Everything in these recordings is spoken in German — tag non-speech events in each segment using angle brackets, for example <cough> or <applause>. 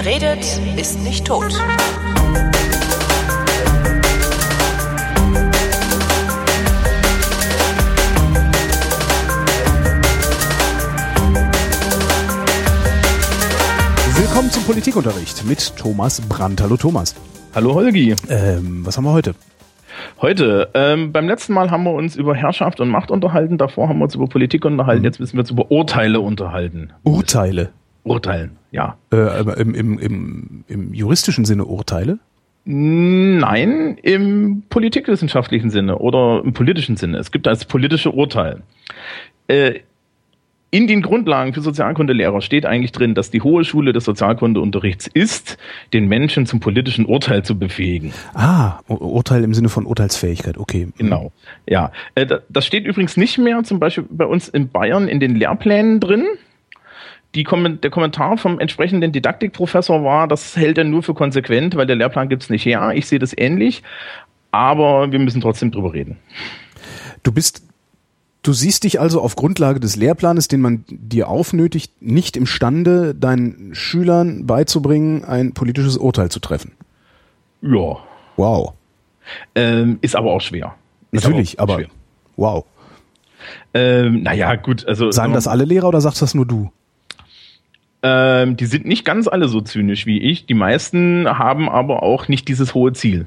Wer redet, ist nicht tot. Willkommen zum Politikunterricht mit Thomas Brandt. Hallo Thomas. Hallo Holgi. Ähm, was haben wir heute? Heute, ähm, beim letzten Mal haben wir uns über Herrschaft und Macht unterhalten, davor haben wir uns über Politik unterhalten, jetzt müssen wir uns über Urteile unterhalten. Urteile. Urteilen, ja. Äh, aber im, im, im, im juristischen Sinne Urteile? Nein, im politikwissenschaftlichen Sinne oder im politischen Sinne. Es gibt das politische Urteil. Äh, in den Grundlagen für Sozialkundelehrer steht eigentlich drin, dass die Hohe Schule des Sozialkundeunterrichts ist, den Menschen zum politischen Urteil zu befähigen. Ah, Ur- Urteil im Sinne von Urteilsfähigkeit, okay. Genau. Ja. Äh, da- Das steht übrigens nicht mehr zum Beispiel bei uns in Bayern in den Lehrplänen drin. Kommen- der Kommentar vom entsprechenden Didaktikprofessor war, das hält er nur für konsequent, weil der Lehrplan gibt's nicht her. Ich sehe das ähnlich, aber wir müssen trotzdem drüber reden. Du bist, du siehst dich also auf Grundlage des Lehrplanes, den man dir aufnötigt, nicht imstande, deinen Schülern beizubringen, ein politisches Urteil zu treffen. Ja. Wow. Ähm, ist aber auch schwer. Ist Natürlich, auch aber schwer. wow. Ähm, naja, gut, also. Sagen das alle Lehrer oder sagst das nur du? Ähm, die sind nicht ganz alle so zynisch wie ich. Die meisten haben aber auch nicht dieses hohe Ziel.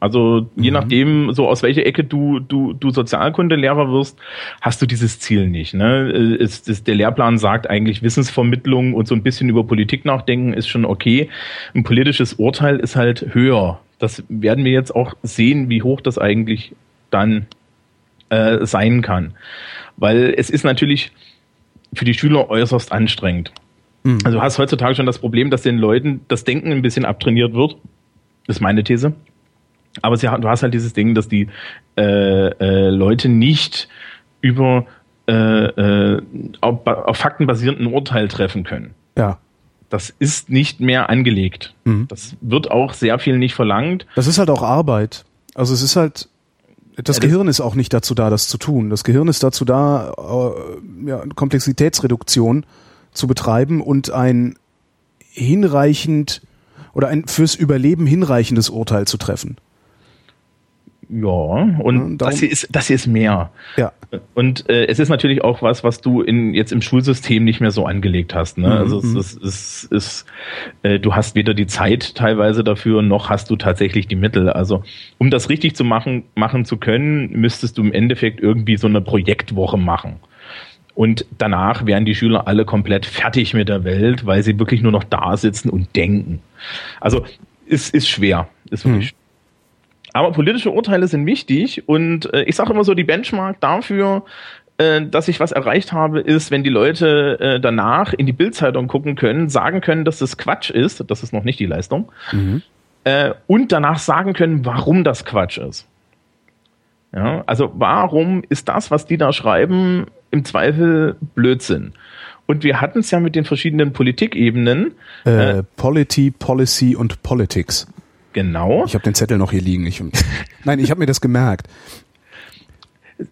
Also je nachdem, so aus welcher Ecke du, du, du Sozialkundelehrer wirst, hast du dieses Ziel nicht. Ne? Äh, Es, es, der Lehrplan sagt eigentlich Wissensvermittlung und so ein bisschen über Politik nachdenken ist schon okay. Ein politisches Urteil ist halt höher. Das werden wir jetzt auch sehen, wie hoch das eigentlich dann äh, sein kann. Weil es ist natürlich für die Schüler äußerst anstrengend. Also du hast heutzutage schon das Problem, dass den Leuten das Denken ein bisschen abtrainiert wird. Das ist meine These. Aber sie, du hast halt dieses Ding, dass die äh, äh, Leute nicht über äh, äh, auf, auf Fakten basierenden Urteil treffen können. Ja. Das ist nicht mehr angelegt. Mhm. Das wird auch sehr viel nicht verlangt. Das ist halt auch Arbeit. Also es ist halt, das Ja, das- Gehirn ist auch nicht dazu da, das zu tun. Das Gehirn ist dazu da, äh, ja, Komplexitätsreduktion zu betreiben und ein hinreichend oder ein fürs Überleben hinreichendes Urteil zu treffen. Ja, und darum- das hier ist das hier ist mehr. Ja. Und äh, es ist natürlich auch was, was du in jetzt im Schulsystem nicht mehr so angelegt hast. Ne? Also es ist, es ist äh, du hast weder die Zeit teilweise dafür, noch hast du tatsächlich die Mittel. Also um das richtig zu machen, machen zu können, müsstest du im Endeffekt irgendwie so eine Projektwoche machen. Und danach wären die Schüler alle komplett fertig mit der Welt, weil sie wirklich nur noch da sitzen und denken. Also es ist schwer, ist wirklich aber politische Urteile sind wichtig und äh, ich sage immer so, die Benchmark dafür, äh, dass ich was erreicht habe, ist, wenn die Leute äh, danach in die Bildzeitung gucken können, sagen können, dass das Quatsch ist, das ist noch nicht die Leistung, äh, und danach sagen können, warum das Quatsch ist. Ja, also warum ist das, was die da schreiben, im Zweifel Blödsinn? Und wir hatten es ja mit den verschiedenen Politikebenen. Äh, Polity, Policy und Politics. Genau. Ich habe den Zettel noch hier liegen. Ich, <laughs> nein, ich habe mir das gemerkt.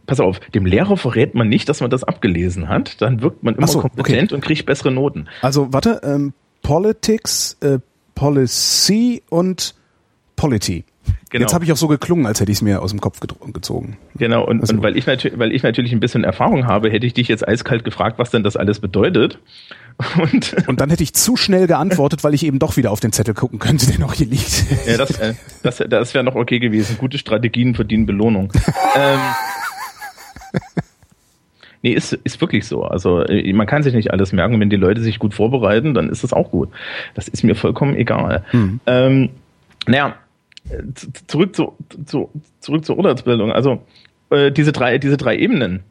Pass auf, dem Lehrer verrät man nicht, dass man das abgelesen hat. Dann wirkt man immer so, kompetent und kriegt bessere Noten. Also warte, ähm, Politics, äh, Policy und Polity. <laughs> Genau. Jetzt habe ich auch so geklungen, als hätte ich es mir aus dem Kopf gezogen. Genau, und, Also- und weil, ich weil ich natürlich ein bisschen Erfahrung habe, hätte ich dich jetzt eiskalt gefragt, was denn das alles bedeutet. <laughs> Und Und dann hätte ich zu schnell geantwortet, weil ich eben doch wieder auf den Zettel gucken könnte, der noch hier liegt. ja, das, äh, das, das wäre noch okay gewesen. Gute Strategien verdienen Belohnung. <laughs> ähm, nee, ist, ist wirklich so. Also äh, man kann sich nicht alles merken. Wenn die Leute sich gut vorbereiten, dann ist das auch gut. Das ist mir vollkommen egal. Ähm, naja, zurück, zu, zu, zurück zur Urteilsbildung. Also äh, diese, drei, diese drei Ebenen,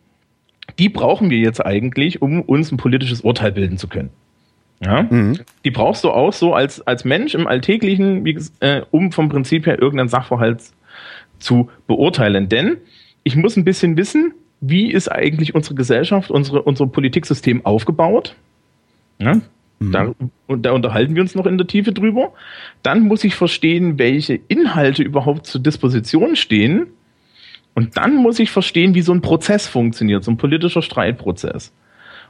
die brauchen wir jetzt eigentlich, um uns ein politisches Urteil bilden zu können. Ja? Die brauchst du auch so als, als Mensch im Alltäglichen, wie, äh, um vom Prinzip her irgendeinen Sachverhalt zu beurteilen. Denn ich muss ein bisschen wissen, wie ist eigentlich unsere Gesellschaft, unsere, unser Politiksystem aufgebaut. Ja? Da, und da unterhalten wir uns noch in der Tiefe drüber. Dann muss ich verstehen, welche Inhalte überhaupt zur Disposition stehen. Und dann muss ich verstehen, wie so ein Prozess funktioniert, so ein politischer Streitprozess.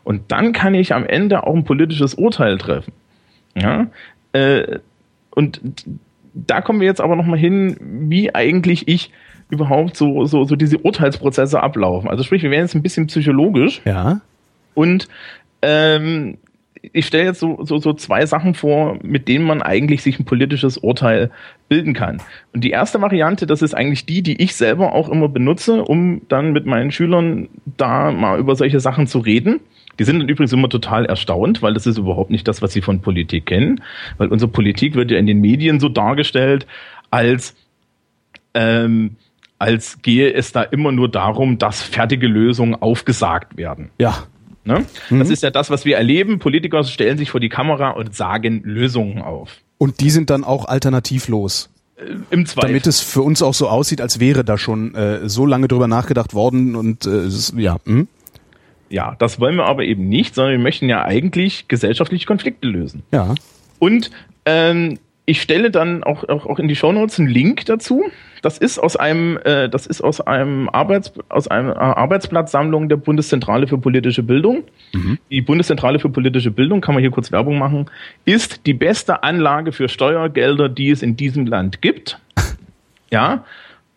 Und dann kann ich am Ende auch ein politisches Urteil treffen. Ja? Äh, und da kommen wir jetzt aber nochmal hin, wie eigentlich ich überhaupt so, so, so diese Urteilsprozesse ablaufen. Also sprich, wir werden jetzt ein bisschen psychologisch. Ja. Und ähm, ich stelle jetzt so, so, so zwei Sachen vor, mit denen man eigentlich sich ein politisches Urteil bilden kann. Und die erste Variante, das ist eigentlich die, die ich selber auch immer benutze, um dann mit meinen Schülern da mal über solche Sachen zu reden. Die sind dann übrigens immer total erstaunt, weil das ist überhaupt nicht das, was sie von Politik kennen. Weil unsere Politik wird ja in den Medien so dargestellt, als ähm, als gehe es da immer nur darum, dass fertige Lösungen aufgesagt werden. Ja. Ne? Mhm. Das ist ja das, was wir erleben. Politiker stellen sich vor die Kamera und sagen Lösungen auf. Und die sind dann auch alternativlos. Äh, Im Zweifel. Damit es für uns auch so aussieht, als wäre da schon äh, so lange drüber nachgedacht worden und äh, ja. Hm? Ja, das wollen wir aber eben nicht, sondern wir möchten ja eigentlich gesellschaftliche Konflikte lösen. Ja. Und ähm, ich stelle dann auch, auch, auch in die Shownotes einen Link dazu. Das ist aus einem, äh, das ist aus einem Arbeits, aus einer Arbeitsblattsammlung der Bundeszentrale für politische Bildung. Mhm. Die Bundeszentrale für politische Bildung, kann man hier kurz Werbung machen, ist die beste Anlage für Steuergelder, die es in diesem Land gibt. <laughs> Ja,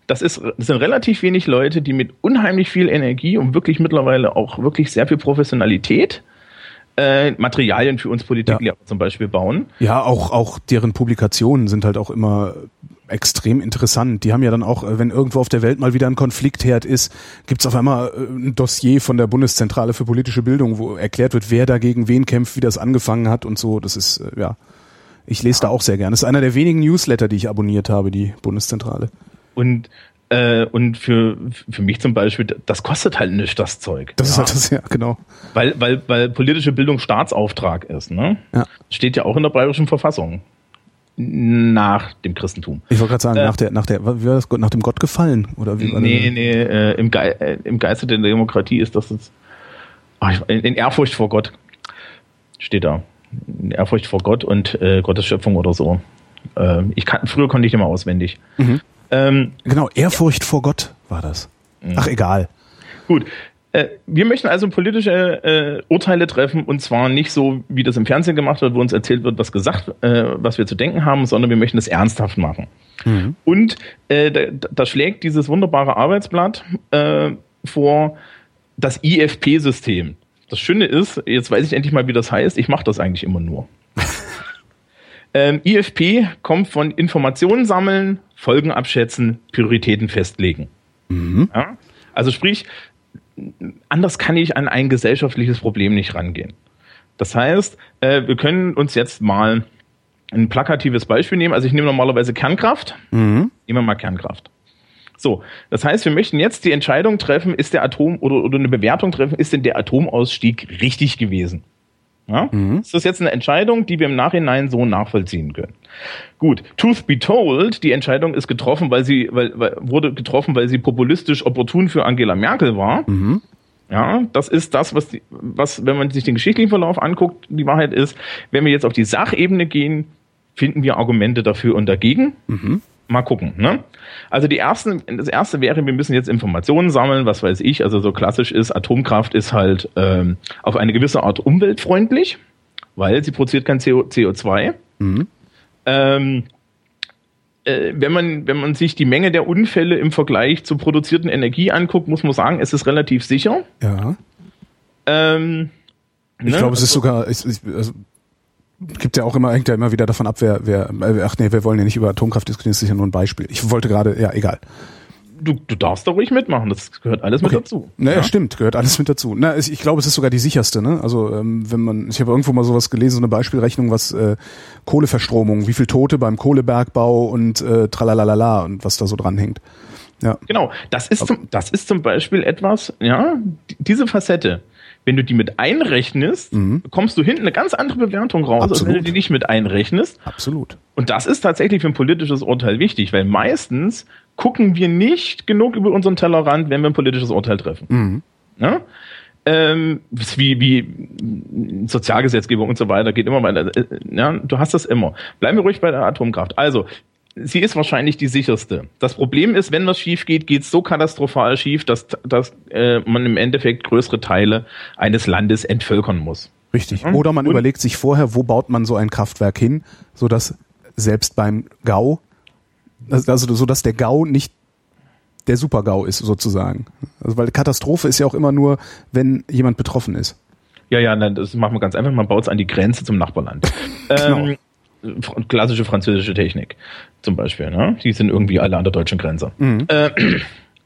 das, ist, das sind relativ wenig Leute, die mit unheimlich viel Energie und wirklich mittlerweile auch wirklich sehr viel Professionalität äh, Materialien für uns Politiklehrer ja. zum Beispiel bauen. Ja, auch, auch deren Publikationen sind halt auch immer extrem interessant. Die haben ja dann auch, äh, wenn irgendwo auf der Welt mal wieder ein Konfliktherd ist, gibt's auf einmal äh, ein Dossier von der Bundeszentrale für politische Bildung, wo erklärt wird, wer dagegen wen kämpft, wie das angefangen hat und so. Das ist, äh, ja, ich lese da auch sehr gerne. Das ist einer der wenigen Newsletter, die ich abonniert habe, die Bundeszentrale. Und äh, und für, für mich zum Beispiel, das kostet halt nicht das Zeug. Das ja. ist halt das, ja, genau. Weil, weil, weil politische Bildung Staatsauftrag ist, ne? Ja. Steht ja auch in der bayerischen Verfassung. Nach dem Christentum. Ich wollte gerade sagen, äh, nach der, nach der, wie war das, nach dem Gott gefallen? Oder wie war nee, das? nee, äh, im, Ge äh, im Geiste der Demokratie ist das jetzt, ach, in, Ehrfurcht vor Gott steht da. In Ehrfurcht vor Gott und äh, Gottes Schöpfung oder so. Äh, ich kann, früher konnte ich immer auswendig. Mhm. Ähm, genau, Ehrfurcht vor Gott war das. Ach, egal. Gut. Äh, wir möchten also politische äh, Urteile treffen und zwar nicht so, wie das im Fernsehen gemacht wird, wo uns erzählt wird, was gesagt, äh, was wir zu denken haben, sondern wir möchten es ernsthaft machen. Mhm. Und äh, da, da, schlägt dieses wunderbare Arbeitsblatt äh, vor das IFP-System. Das Schöne ist, jetzt weiß ich endlich mal, wie das heißt. Ich mache das eigentlich immer nur. <laughs> ähm, IFP kommt von Informationen sammeln, Folgen abschätzen, Prioritäten festlegen. Mhm. Ja? Also sprich, anders kann ich an ein gesellschaftliches Problem nicht rangehen. Das heißt, äh, wir können uns jetzt mal ein plakatives Beispiel nehmen. Also ich nehme normalerweise Kernkraft. Mhm. Nehmen wir mal Kernkraft. So, das heißt, wir möchten jetzt die Entscheidung treffen, ist der Atom oder, oder eine Bewertung treffen, ist denn der Atomausstieg richtig gewesen? Ja? Mhm. Ist das jetzt eine Entscheidung, die wir im Nachhinein so nachvollziehen können? Gut, Truth be told, die Entscheidung ist getroffen, weil sie, weil, weil wurde getroffen, weil sie populistisch opportun für Angela Merkel war. Mhm. Ja, das ist das, was, die, was, wenn man sich den geschichtlichen Verlauf anguckt, die Wahrheit ist, wenn wir jetzt auf die Sachebene gehen, finden wir Argumente dafür und dagegen. Mhm. Mal gucken. Ne? Also die ersten, das erste wäre, wir müssen jetzt Informationen sammeln, was weiß ich. Also so klassisch ist, Atomkraft ist halt ähm, auf eine gewisse Art umweltfreundlich, weil sie produziert kein CO, CO2. Mhm. Ähm, äh, wenn man, wenn man sich die Menge der Unfälle im Vergleich zur produzierten Energie anguckt, muss man sagen, es ist relativ sicher. Ja. Ähm, ich ne? glaube, es ist also sogar, ich, ich, also, gibt ja auch immer, hängt ja immer wieder davon ab, wer, wer, ach nee, wir wollen ja nicht über Atomkraft diskutieren, das ist ja nur ein Beispiel. Ich wollte gerade, ja, egal du, du darfst doch ruhig mitmachen, das gehört alles okay. mit dazu. Naja, ja? stimmt, gehört alles mit dazu. Na, ich glaube, es ist sogar die sicherste, ne? Also ähm, wenn man, ich habe irgendwo mal sowas gelesen, so eine Beispielrechnung, was äh, Kohleverstromung, wie viel Tote beim Kohlebergbau und äh, tralalala und was da so dranhängt. Ja. Genau, das ist, zum, das ist zum Beispiel etwas, ja, diese Facette, wenn du die mit einrechnest, mhm. bekommst du hinten eine ganz andere Bewertung raus, Absolut. als wenn du die nicht mit einrechnest. Absolut. Und das ist tatsächlich für ein politisches Urteil wichtig, weil meistens gucken wir nicht genug über unseren Tellerrand, wenn wir ein politisches Urteil treffen. Mhm. Ja? Ähm, wie, wie Sozialgesetzgebung und so weiter geht immer weiter. Äh, ja, du hast das immer. Bleiben wir ruhig bei der Atomkraft. Also, sie ist wahrscheinlich die sicherste. Das Problem ist, wenn was schief geht, geht es so katastrophal schief, dass, dass äh, man im Endeffekt größere Teile eines Landes entvölkern muss. Richtig. Mhm. Oder man Und- überlegt sich vorher, wo baut man so ein Kraftwerk hin, sodass selbst beim GAU, also so dass der GAU nicht der Super-GAU ist sozusagen. Also weil Katastrophe ist ja auch immer nur, wenn jemand betroffen ist. Ja, ja, das machen wir ganz einfach. Man baut es an die Grenze zum Nachbarland. <laughs> Genau. Ähm, klassische französische Technik zum Beispiel. Ne? Die sind irgendwie alle an der deutschen Grenze. Äh,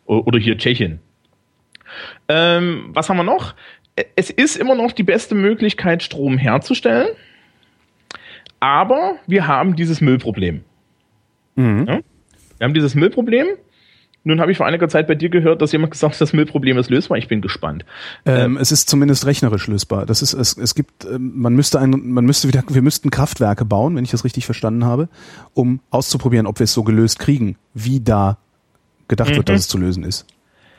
o- oder hier Tschechien. Ähm, was haben wir noch? Es ist immer noch die beste Möglichkeit, Strom herzustellen. Aber wir haben dieses Müllproblem. Mhm. Ja? Wir haben dieses Müllproblem. Nun habe ich vor einiger Zeit bei dir gehört, dass jemand gesagt hat, das Müllproblem ist lösbar. Ich bin gespannt. Ähm, es ist zumindest rechnerisch lösbar. Das ist, es, es gibt, ähm, man müsste ein, man müsste wieder, wir müssten Kraftwerke bauen, wenn ich das richtig verstanden habe, um auszuprobieren, ob wir es so gelöst kriegen, wie da gedacht wird, dass es zu lösen ist.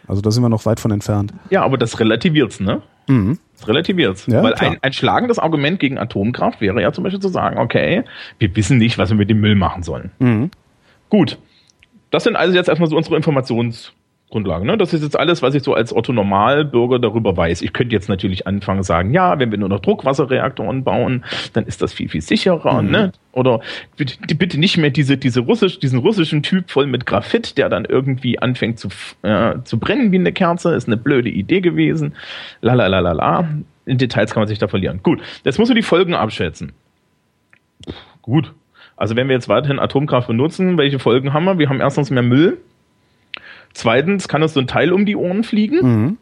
Also da sind wir noch weit von entfernt. Ja, aber das relativiert's, ne? Das relativiert's. Ja, Weil ein, ein schlagendes Argument gegen Atomkraft wäre ja zum Beispiel zu sagen, okay, wir wissen nicht, was wir mit dem Müll machen sollen. Mhm. Gut. Das sind also jetzt erstmal so unsere Informationsgrundlagen. Ne? Das ist jetzt alles, was ich so als Otto Normalbürger darüber weiß. Ich könnte jetzt natürlich anfangen sagen, ja, wenn wir nur noch Druckwasserreaktoren bauen, dann ist das viel, viel sicherer. Ne? Oder bitte, bitte nicht mehr diese, diese russisch, diesen russischen Typ voll mit Graphit, der dann irgendwie anfängt zu, äh, zu brennen wie eine Kerze. Ist eine blöde Idee gewesen. La la la la la. In Details kann man sich da verlieren. Gut, jetzt musst du die Folgen abschätzen. Gut. Also wenn wir jetzt weiterhin Atomkraft benutzen, welche Folgen haben wir? Wir haben erstens mehr Müll. Zweitens kann uns so ein Teil um die Ohren fliegen. Mhm.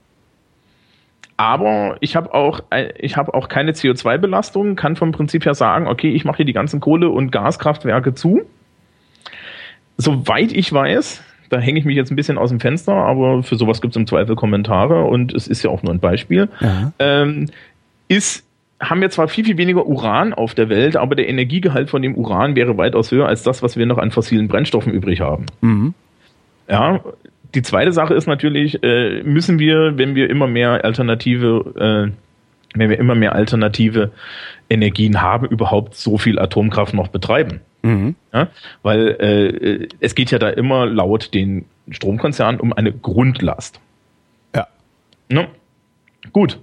Aber ich habe auch, ein- ich habe auch keine CO2-Belastung, kann vom Prinzip her sagen, okay, ich mache hier die ganzen Kohle- und Gaskraftwerke zu. Soweit ich weiß, da hänge ich mich jetzt ein bisschen aus dem Fenster, aber für sowas gibt es im Zweifel Kommentare und es ist ja auch nur ein Beispiel Ja. ähm, ist, haben wir zwar viel, viel weniger Uran auf der Welt, aber der Energiegehalt von dem Uran wäre weitaus höher als das, was wir noch an fossilen Brennstoffen übrig haben. Mhm. Ja, die zweite Sache ist natürlich, äh, müssen wir, wenn wir immer mehr alternative, äh, wenn wir immer mehr alternative Energien haben, überhaupt so viel Atomkraft noch betreiben? Mhm. Ja? Weil äh, es geht ja da immer laut den Stromkonzernen um eine Grundlast. Ja. Ne? Gut.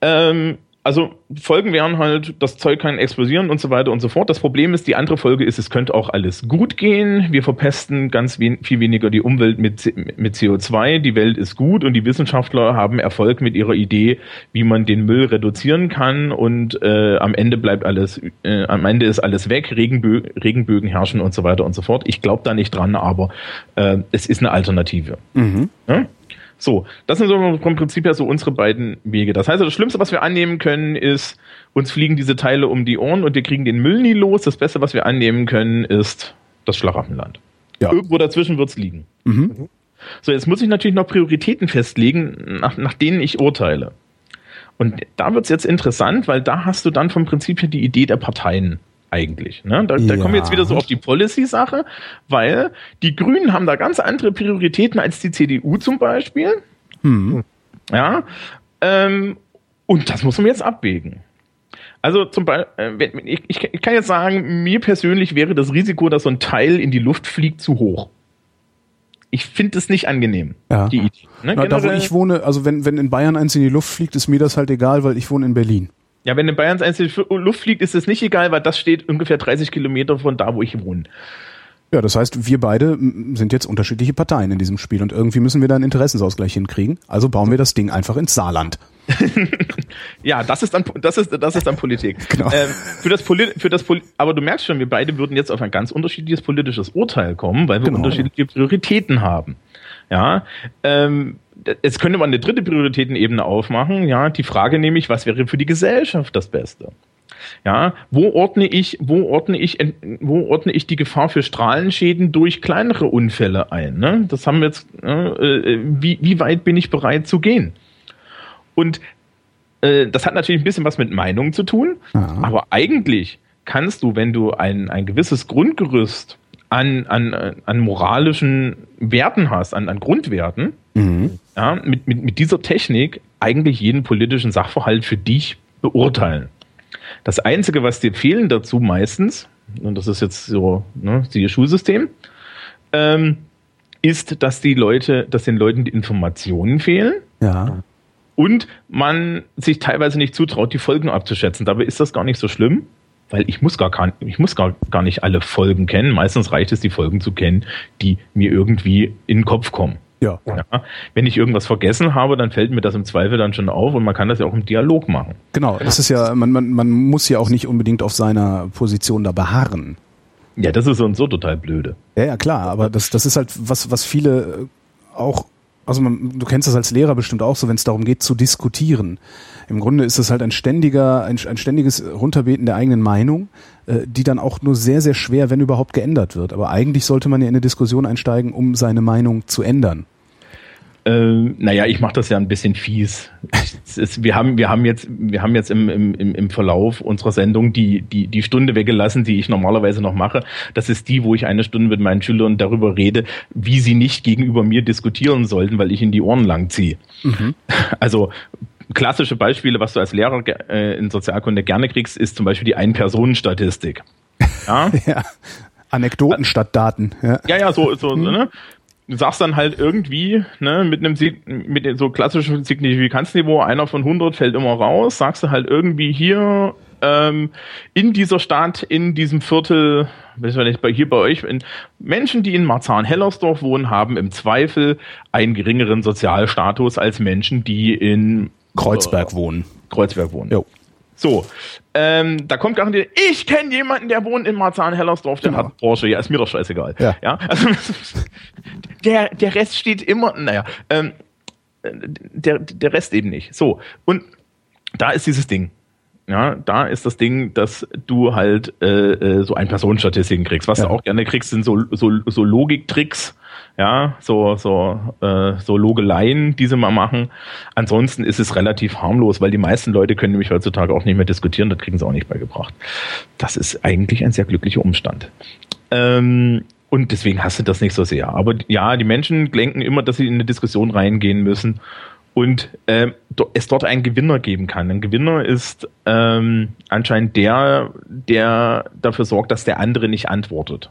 Ähm, also Folgen wären halt, das Zeug kann explodieren und so weiter und so fort. Das Problem ist, die andere Folge ist, es könnte auch alles gut gehen. Wir verpesten ganz wen viel weniger die Umwelt mit, mit CO2. Die Welt ist gut und die Wissenschaftler haben Erfolg mit ihrer Idee, wie man den Müll reduzieren kann und äh, am Ende bleibt alles, äh, am Ende ist alles weg, Regenbö Regenbögen herrschen und so weiter und so fort. Ich glaube da nicht dran, aber äh, es ist eine Alternative. Mhm. Ja? So, das sind so vom Prinzip her so unsere beiden Wege. Das heißt, das Schlimmste, was wir annehmen können, ist, uns fliegen diese Teile um die Ohren und wir kriegen den Müll nie los. Das Beste, was wir annehmen können, ist das Schlaraffenland. Ja. Irgendwo dazwischen wird's liegen. Mhm. So, jetzt muss ich natürlich noch Prioritäten festlegen, nach, nach denen ich urteile. Und da wird's jetzt interessant, weil da hast du dann vom Prinzip her die Idee der Parteien eigentlich. Ne? Da, da Ja. kommen wir jetzt wieder so auf die Policy-Sache, weil die Grünen haben da ganz andere Prioritäten als die CDU zum Beispiel. Mhm. Ja, ähm, und das muss man jetzt abwägen. Also zum Beispiel, äh, ich, ich kann jetzt sagen, mir persönlich wäre das Risiko, dass so ein Teil in die Luft fliegt, zu hoch. Ich finde es nicht angenehm, Ja. die Idee. Ne? Na, da wo ich wohne, also wenn, wenn in Bayern eins in die Luft fliegt, ist mir das halt egal, weil ich wohne in Berlin. Ja, wenn in Bayern eins in die Luft fliegt, ist es nicht egal, weil das steht ungefähr 30 Kilometer von da, wo ich wohne. Ja, das heißt, wir beide sind jetzt unterschiedliche Parteien in diesem Spiel und irgendwie müssen wir da einen Interessensausgleich hinkriegen. Also bauen wir das Ding einfach ins Saarland. <laughs> Ja, das ist dann das ist das ist dann Politik. <laughs> Genau. Ähm, für das Poli für das Poli aber du merkst schon, wir beide würden jetzt auf ein ganz unterschiedliches politisches Urteil kommen, weil wir Genau. unterschiedliche Prioritäten haben. Ja, ähm, jetzt könnte man eine dritte Prioritätenebene aufmachen. Ja, die Frage nämlich, was wäre für die Gesellschaft das Beste? Ja, wo ordne ich, wo ordne ich, wo ordne ich die Gefahr für Strahlenschäden durch kleinere Unfälle ein? Ne? Das haben wir jetzt. Äh, wie, wie weit bin ich bereit zu gehen? Und äh, das hat natürlich ein bisschen was mit Meinung zu tun, Ja. aber eigentlich kannst du, wenn du ein, ein gewisses Grundgerüst an, an, an moralischen Werten hast, an, an Grundwerten, Mhm. ja, mit, mit, mit dieser Technik eigentlich jeden politischen Sachverhalt für dich beurteilen. Das Einzige, was dir fehlen dazu meistens, und das ist jetzt so, ne, siehe Schulsystem, ähm, ist, dass die Leute, dass den Leuten die Informationen fehlen Ja. und man sich teilweise nicht zutraut, die Folgen abzuschätzen. Dabei ist das gar nicht so schlimm, weil ich muss gar, gar, ich muss gar, gar nicht alle Folgen kennen. Meistens reicht es, die Folgen zu kennen, die mir irgendwie in den Kopf kommen. Ja. ja. Wenn ich irgendwas vergessen habe, dann fällt mir das im Zweifel dann schon auf und man kann das ja auch im Dialog machen. Genau, das ist ja, man, man, man muss ja auch nicht unbedingt auf seiner Position da beharren. Ja, das ist so und so total blöde. Ja, ja, klar, aber das, das ist halt was, was viele auch, also man, du kennst das als Lehrer bestimmt auch so, wenn es darum geht zu diskutieren. Im Grunde ist es halt ein ständiger, ein, ein ständiges Runterbeten der eigenen Meinung, äh, die dann auch nur sehr, sehr schwer, wenn überhaupt, geändert wird. Aber eigentlich sollte man ja in eine Diskussion einsteigen, um seine Meinung zu ändern. Ähm, naja, ich mache das ja ein bisschen fies. Ist, wir haben, wir haben jetzt, wir haben jetzt im, im, im Verlauf unserer Sendung die, die, die Stunde weggelassen, die ich normalerweise noch mache. Das ist die, wo ich eine Stunde mit meinen Schülern darüber rede, wie sie nicht gegenüber mir diskutieren sollten, weil ich ihnen die Ohren lang ziehe. Mhm. Also klassische Beispiele, was du als Lehrer äh, in Sozialkunde gerne kriegst, ist zum Beispiel die Ein-Personen-Statistik. Ja? <laughs> ja. Anekdoten statt Daten. Ja, ja, ja so, so, mhm. ne? Sagst dann halt irgendwie, ne, mit einem mit so klassischem Signifikanzniveau, einer von 100 fällt immer raus, sagst du halt irgendwie hier ähm, in dieser Stadt, in diesem Viertel, weiß ich nicht, bei, hier bei euch, in, Menschen, die in Marzahn-Hellersdorf wohnen, haben im Zweifel einen geringeren Sozialstatus als Menschen, die in Kreuzberg äh, wohnen. Kreuzberg wohnen. Jo. So, ähm, da kommt garantiert, ich kenne jemanden, der wohnt in Marzahn-Hellersdorf, der genau. hat Porsche, ja, ist mir doch scheißegal. Ja. ja? Also, <laughs> der, der Rest steht immer, naja, ähm, der, der Rest eben nicht. So, und da ist dieses Ding. Ja, da ist das Ding, dass du halt äh, äh so ein Personenstatistiken kriegst. Was ja. du auch gerne kriegst, sind so, so, so Logiktricks, ja, so, so, äh, so Logeleien, die sie mal machen. Ansonsten ist es relativ harmlos, weil die meisten Leute können nämlich heutzutage auch nicht mehr diskutieren, das kriegen sie auch nicht beigebracht. Das ist eigentlich ein sehr glücklicher Umstand. Ähm, und deswegen hast du das nicht so sehr. Aber ja, die Menschen denken immer, dass sie in eine Diskussion reingehen müssen und äh, es dort einen Gewinner geben kann. Ein Gewinner ist ähm, anscheinend der, der dafür sorgt, dass der andere nicht antwortet.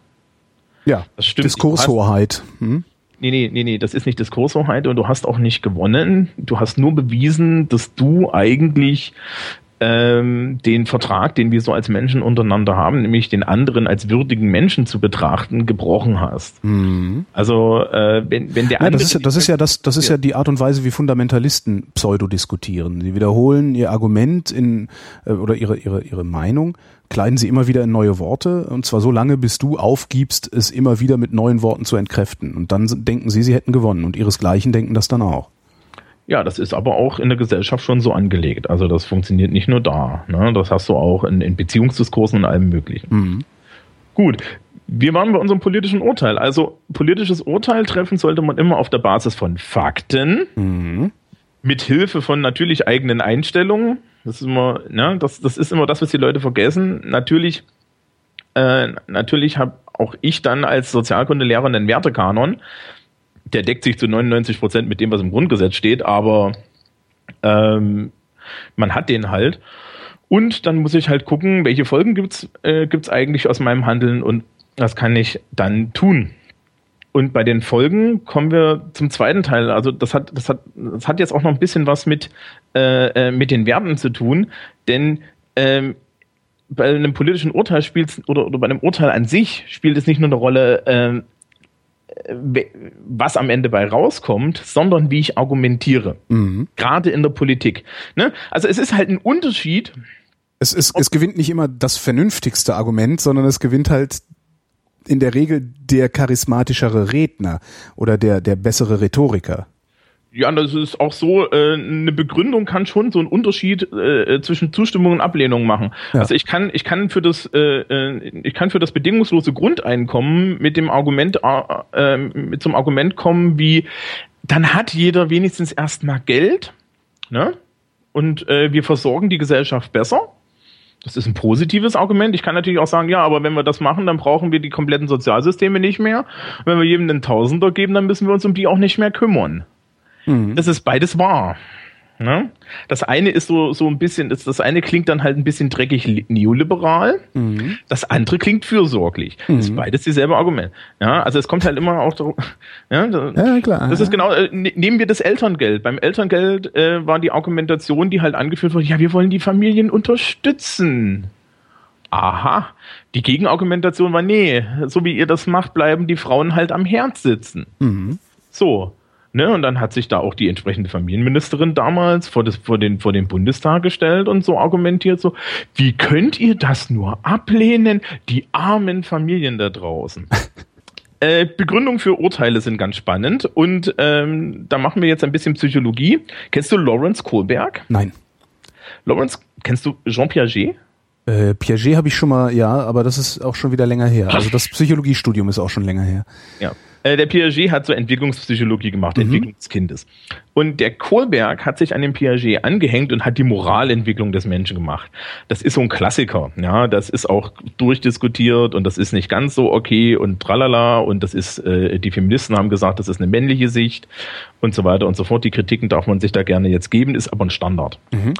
Ja, das stimmt. Diskurshoheit. Hm? Nee, nee, nee, nee, das ist nicht Diskurshoheit und du hast auch nicht gewonnen. Du hast nur bewiesen, dass du eigentlich ähm, den Vertrag, den wir so als Menschen untereinander haben, nämlich den anderen als würdigen Menschen zu betrachten, gebrochen hast. Mhm. Also äh, wenn, wenn der andere. Ja, das, ist, das ist ja das, das ist ja. ja die Art und Weise, wie Fundamentalisten pseudo diskutieren. Sie wiederholen ihr Argument in äh, oder ihre, ihre, ihre Meinung, kleiden sie immer wieder in neue Worte und zwar so lange, bis du aufgibst, es immer wieder mit neuen Worten zu entkräften. Und dann denken sie, sie hätten gewonnen und ihresgleichen denken das dann auch. Ja, das ist aber auch in der Gesellschaft schon so angelegt. Also das funktioniert nicht nur da. Ne? Das hast du auch in, in Beziehungsdiskursen und allem Möglichen. Mhm. Gut, wir waren bei unserem politischen Urteil. Also politisches Urteil treffen sollte man immer auf der Basis von Fakten, mhm. mit Hilfe von natürlich eigenen Einstellungen. Das ist immer, ne, das, das ist immer das, was die Leute vergessen. Natürlich, äh, natürlich habe auch ich dann als Sozialkundelehrer einen Wertekanon der deckt sich zu 99 Prozent mit dem, was im Grundgesetz steht, aber ähm, man hat den halt. Und dann muss ich halt gucken, welche Folgen gibt's äh, gibt's eigentlich aus meinem Handeln und was kann ich dann tun. Und bei den Folgen kommen wir zum zweiten Teil. Also das hat, das hat, das hat jetzt auch noch ein bisschen was mit, äh, äh mit den Werten zu tun, denn ähm, bei einem politischen Urteil spielt oder, oder bei einem Urteil an sich spielt es nicht nur eine Rolle, ähm, was am Ende bei rauskommt, sondern wie ich argumentiere. Mhm. Gerade in der Politik. Ne? Also es ist halt ein Unterschied. Es, ist, es gewinnt nicht immer das vernünftigste Argument, sondern es gewinnt halt in der Regel der charismatischere Redner oder der, der bessere Rhetoriker. Ja, das ist auch so, äh, eine Begründung kann schon so einen Unterschied äh, zwischen Zustimmung und Ablehnung machen. Ja. Also ich kann, ich kann für das, äh, äh ich kann für das bedingungslose Grundeinkommen mit dem Argument, äh, äh, mit zum Argument kommen wie, dann hat jeder wenigstens erstmal Geld, ne? Und äh, wir versorgen die Gesellschaft besser. Das ist ein positives Argument. Ich kann natürlich auch sagen, ja, aber wenn wir das machen, dann brauchen wir die kompletten Sozialsysteme nicht mehr. Und wenn wir jedem einen Tausender geben, dann müssen wir uns um die auch nicht mehr kümmern. Mhm. Das ist beides wahr. Ne? Das eine ist so, so ein bisschen, das, das eine klingt dann halt ein bisschen dreckig neoliberal, mhm. das andere klingt fürsorglich. Mhm. Das ist beides dieselbe Argument. Ja, also es kommt halt immer auch darum, ja, da, ja klar. Das ist genau, äh, ne, nehmen wir das Elterngeld. Beim Elterngeld äh, war die Argumentation, die halt angeführt wurde, ja, wir wollen die Familien unterstützen. Aha. Die Gegenargumentation war, nee, so wie ihr das macht, bleiben die Frauen halt am Herd sitzen. Mhm. So. Ne, und dann hat sich da auch die entsprechende Familienministerin damals vor, das, vor, den, vor den Bundestag gestellt und so argumentiert so, wie könnt ihr das nur ablehnen, die armen Familien da draußen? <laughs> äh, Begründung für Urteile sind ganz spannend und ähm, da machen wir jetzt ein bisschen Psychologie. Kennst du Lawrence Kohlberg? Nein. Lawrence, kennst du Jean Piaget? Äh, Piaget habe ich schon mal, ja, aber das ist auch schon wieder länger her. <laughs> Also das Psychologiestudium ist auch schon länger her. Ja. Äh, der Piaget hat so Entwicklungspsychologie gemacht, mhm. Entwicklung des Kindes. Und der Kohlberg hat sich an den Piaget angehängt und hat die Moralentwicklung des Menschen gemacht. Das ist so ein Klassiker, ja, das ist auch durchdiskutiert und das ist nicht ganz so okay und tralala und das ist, äh, die Feministen haben gesagt, das ist eine männliche Sicht und so weiter und so fort. Die Kritiken darf man sich da gerne jetzt geben, ist aber ein Standard. Mhm.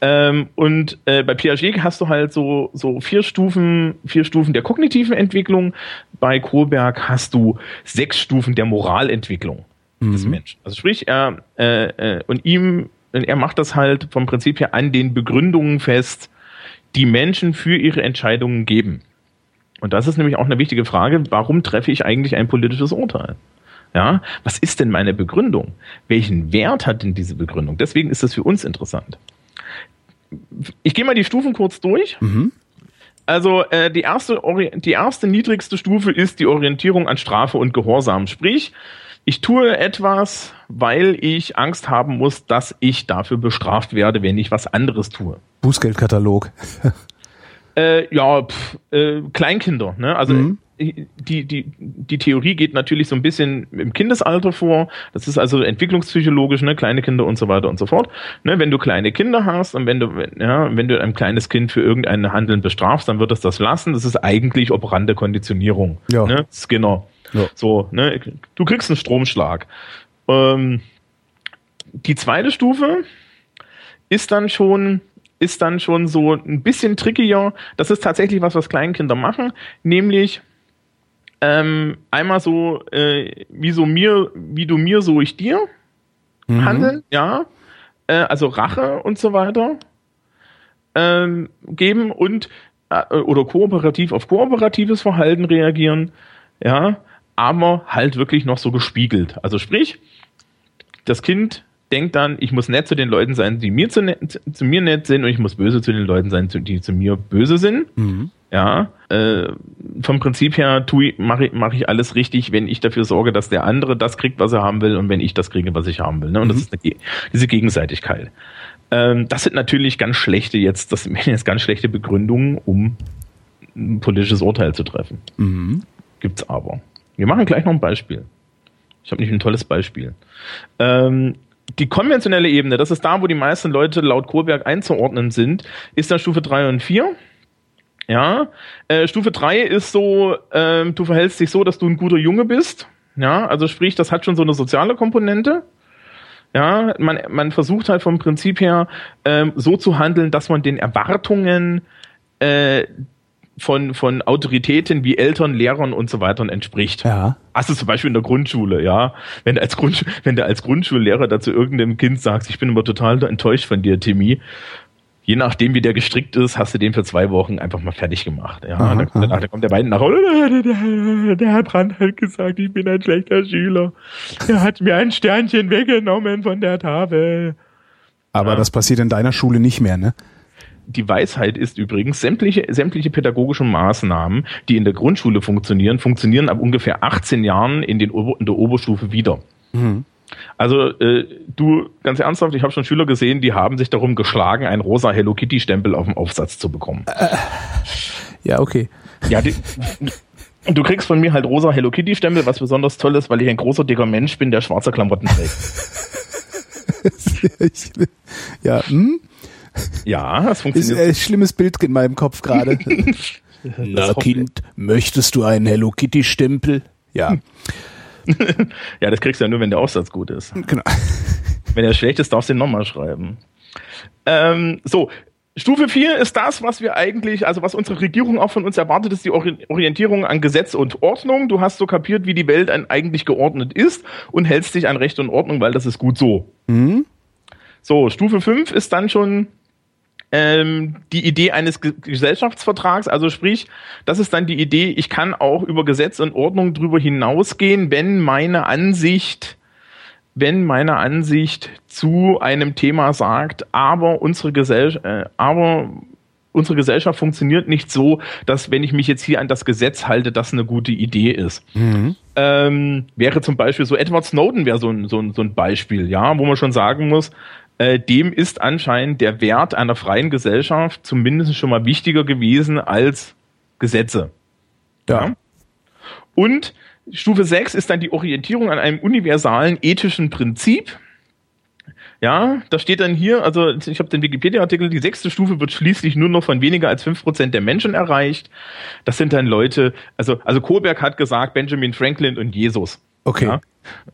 Ähm, und äh, bei Piaget hast du halt so, so vier Stufen, vier Stufen der kognitiven Entwicklung. Bei Kohlberg hast du sechs Stufen der Moralentwicklung mhm. des Menschen. Also sprich, er äh, äh, und ihm, er macht das halt vom Prinzip her an den Begründungen fest, die Menschen für ihre Entscheidungen geben. Und das ist nämlich auch eine wichtige Frage, warum treffe ich eigentlich ein politisches Urteil? Ja, was ist denn meine Begründung? Welchen Wert hat denn diese Begründung? Deswegen ist das für uns interessant ich gehe mal die Stufen kurz durch. Mhm. Also äh, die erste die erste niedrigste Stufe ist die Orientierung an Strafe und Gehorsam. Sprich, ich tue etwas, weil ich Angst haben muss, dass ich dafür bestraft werde, wenn ich was anderes tue. Bußgeldkatalog. äh, ja, pff, äh, Kleinkinder. Ne? Also mhm die, die, die Theorie geht natürlich so ein bisschen im Kindesalter vor. Das ist also entwicklungspsychologisch, ne, kleine Kinder und so weiter und so fort. Ne, wenn du kleine Kinder hast und wenn du, ja, wenn du ein kleines Kind für irgendein Handeln bestrafst, dann wird es das lassen. Das ist eigentlich operante Konditionierung. Ja. Ne? Skinner. Ja. So, ne, du kriegst einen Stromschlag. Ähm, die zweite Stufe ist dann schon, ist dann schon so ein bisschen trickier. Das ist tatsächlich was, was Kleinkinder machen, nämlich ähm, einmal so, äh, wie so mir, wie du mir, so ich dir mhm. handeln, ja. Äh, also Rache und so weiter ähm, geben und äh, oder kooperativ auf kooperatives Verhalten reagieren, ja, aber halt wirklich noch so gespiegelt. Also sprich, das Kind denkt dann, ich muss nett zu den Leuten sein, die mir zu, nett, zu mir nett sind und ich muss böse zu den Leuten sein, die zu mir böse sind. Mhm. Ja, äh, vom Prinzip her mache ich, mach ich alles richtig, wenn ich dafür sorge, dass der andere das kriegt, was er haben will und wenn ich das kriege, was ich haben will. Ne? Und mhm. das ist eine, diese Gegenseitigkeit. Ähm, das sind natürlich ganz schlechte jetzt, das sind jetzt ganz schlechte Begründungen, um ein politisches Urteil zu treffen. Mhm. Gibt's aber. Wir machen gleich noch ein Beispiel. Ich habe nicht ein tolles Beispiel. Ähm, die konventionelle Ebene, das ist da, wo die meisten Leute laut Kohlberg einzuordnen sind, ist dann Stufe 3 und 4. Ja, äh, Stufe 3 ist so, äh, du verhältst dich so, dass du ein guter Junge bist. Ja, also sprich, das hat schon so eine soziale Komponente. Ja, man, man versucht halt vom Prinzip her ähm, so zu handeln, dass man den Erwartungen äh, von, von Autoritäten wie Eltern, Lehrern und so weiter entspricht. Ja. Also zum Beispiel in der Grundschule, ja. Wenn du als, Grund, wenn du als Grundschullehrer dazu irgendeinem Kind sagst, ich bin immer total enttäuscht von dir, Timmy, je nachdem, wie der gestrickt ist, hast du den für zwei Wochen einfach mal fertig gemacht. Ja, aha, dann, danach, dann kommt der beiden nach, der, der, der Herr Brandt hat gesagt, ich bin ein schlechter Schüler. Er hat mir ein Sternchen weggenommen von der Tafel. Aber ja. das passiert in deiner Schule nicht mehr, ne? Die Weisheit ist übrigens, sämtliche, sämtliche pädagogische Maßnahmen, die in der Grundschule funktionieren, funktionieren ab ungefähr 18 Jahren in, den, in der Oberstufe wieder. Mhm. Also äh, du, ganz ernsthaft, ich habe schon Schüler gesehen, die haben sich darum geschlagen, einen rosa Hello Kitty Stempel auf dem Aufsatz zu bekommen. Äh, ja, okay. Ja, die, du kriegst von mir halt rosa Hello Kitty Stempel, was besonders toll ist, weil ich ein großer dicker Mensch bin, der schwarze Klamotten trägt. <laughs> ja, hm? Ja, das funktioniert. Ist ein schlimmes Bild in meinem Kopf gerade. <laughs> Na Kind, möchtest du einen Hello Kitty Stempel? Ja. <laughs> ja, das kriegst du ja nur, wenn der Aufsatz gut ist. Genau. <laughs> Wenn er schlecht ist, darfst du ihn nochmal schreiben. Ähm, so, Stufe 4 ist das, was wir eigentlich, also was unsere Regierung auch von uns erwartet, ist die Orientierung an Gesetz und Ordnung. Du hast so kapiert, wie die Welt eigentlich geordnet ist und hältst dich an Recht und Ordnung, weil das ist gut so. Mhm. So, Stufe 5 ist dann schon ähm, die Idee eines Ge Gesellschaftsvertrags, also sprich, das ist dann die Idee, ich kann auch über Gesetz und Ordnung drüber hinausgehen, wenn meine Ansicht wenn meine Ansicht zu einem Thema sagt, aber unsere Gesellschaft, äh, aber unsere Gesellschaft funktioniert nicht so, dass wenn ich mich jetzt hier an das Gesetz halte, das eine gute Idee ist. Mhm. Ähm, wäre zum Beispiel so Edward Snowden wäre so ein, so, ein, so ein Beispiel, ja, wo man schon sagen muss, äh, dem ist anscheinend der Wert einer freien Gesellschaft zumindest schon mal wichtiger gewesen als Gesetze. Ja. ja? Und Stufe 6 ist dann die Orientierung an einem universalen ethischen Prinzip. Ja, da steht dann hier, also ich habe den Wikipedia-Artikel, die sechste Stufe wird schließlich nur noch von weniger als fünf Prozent der Menschen erreicht. Das sind dann Leute, also, also Kohlberg hat gesagt, Benjamin Franklin und Jesus. Okay. Ja,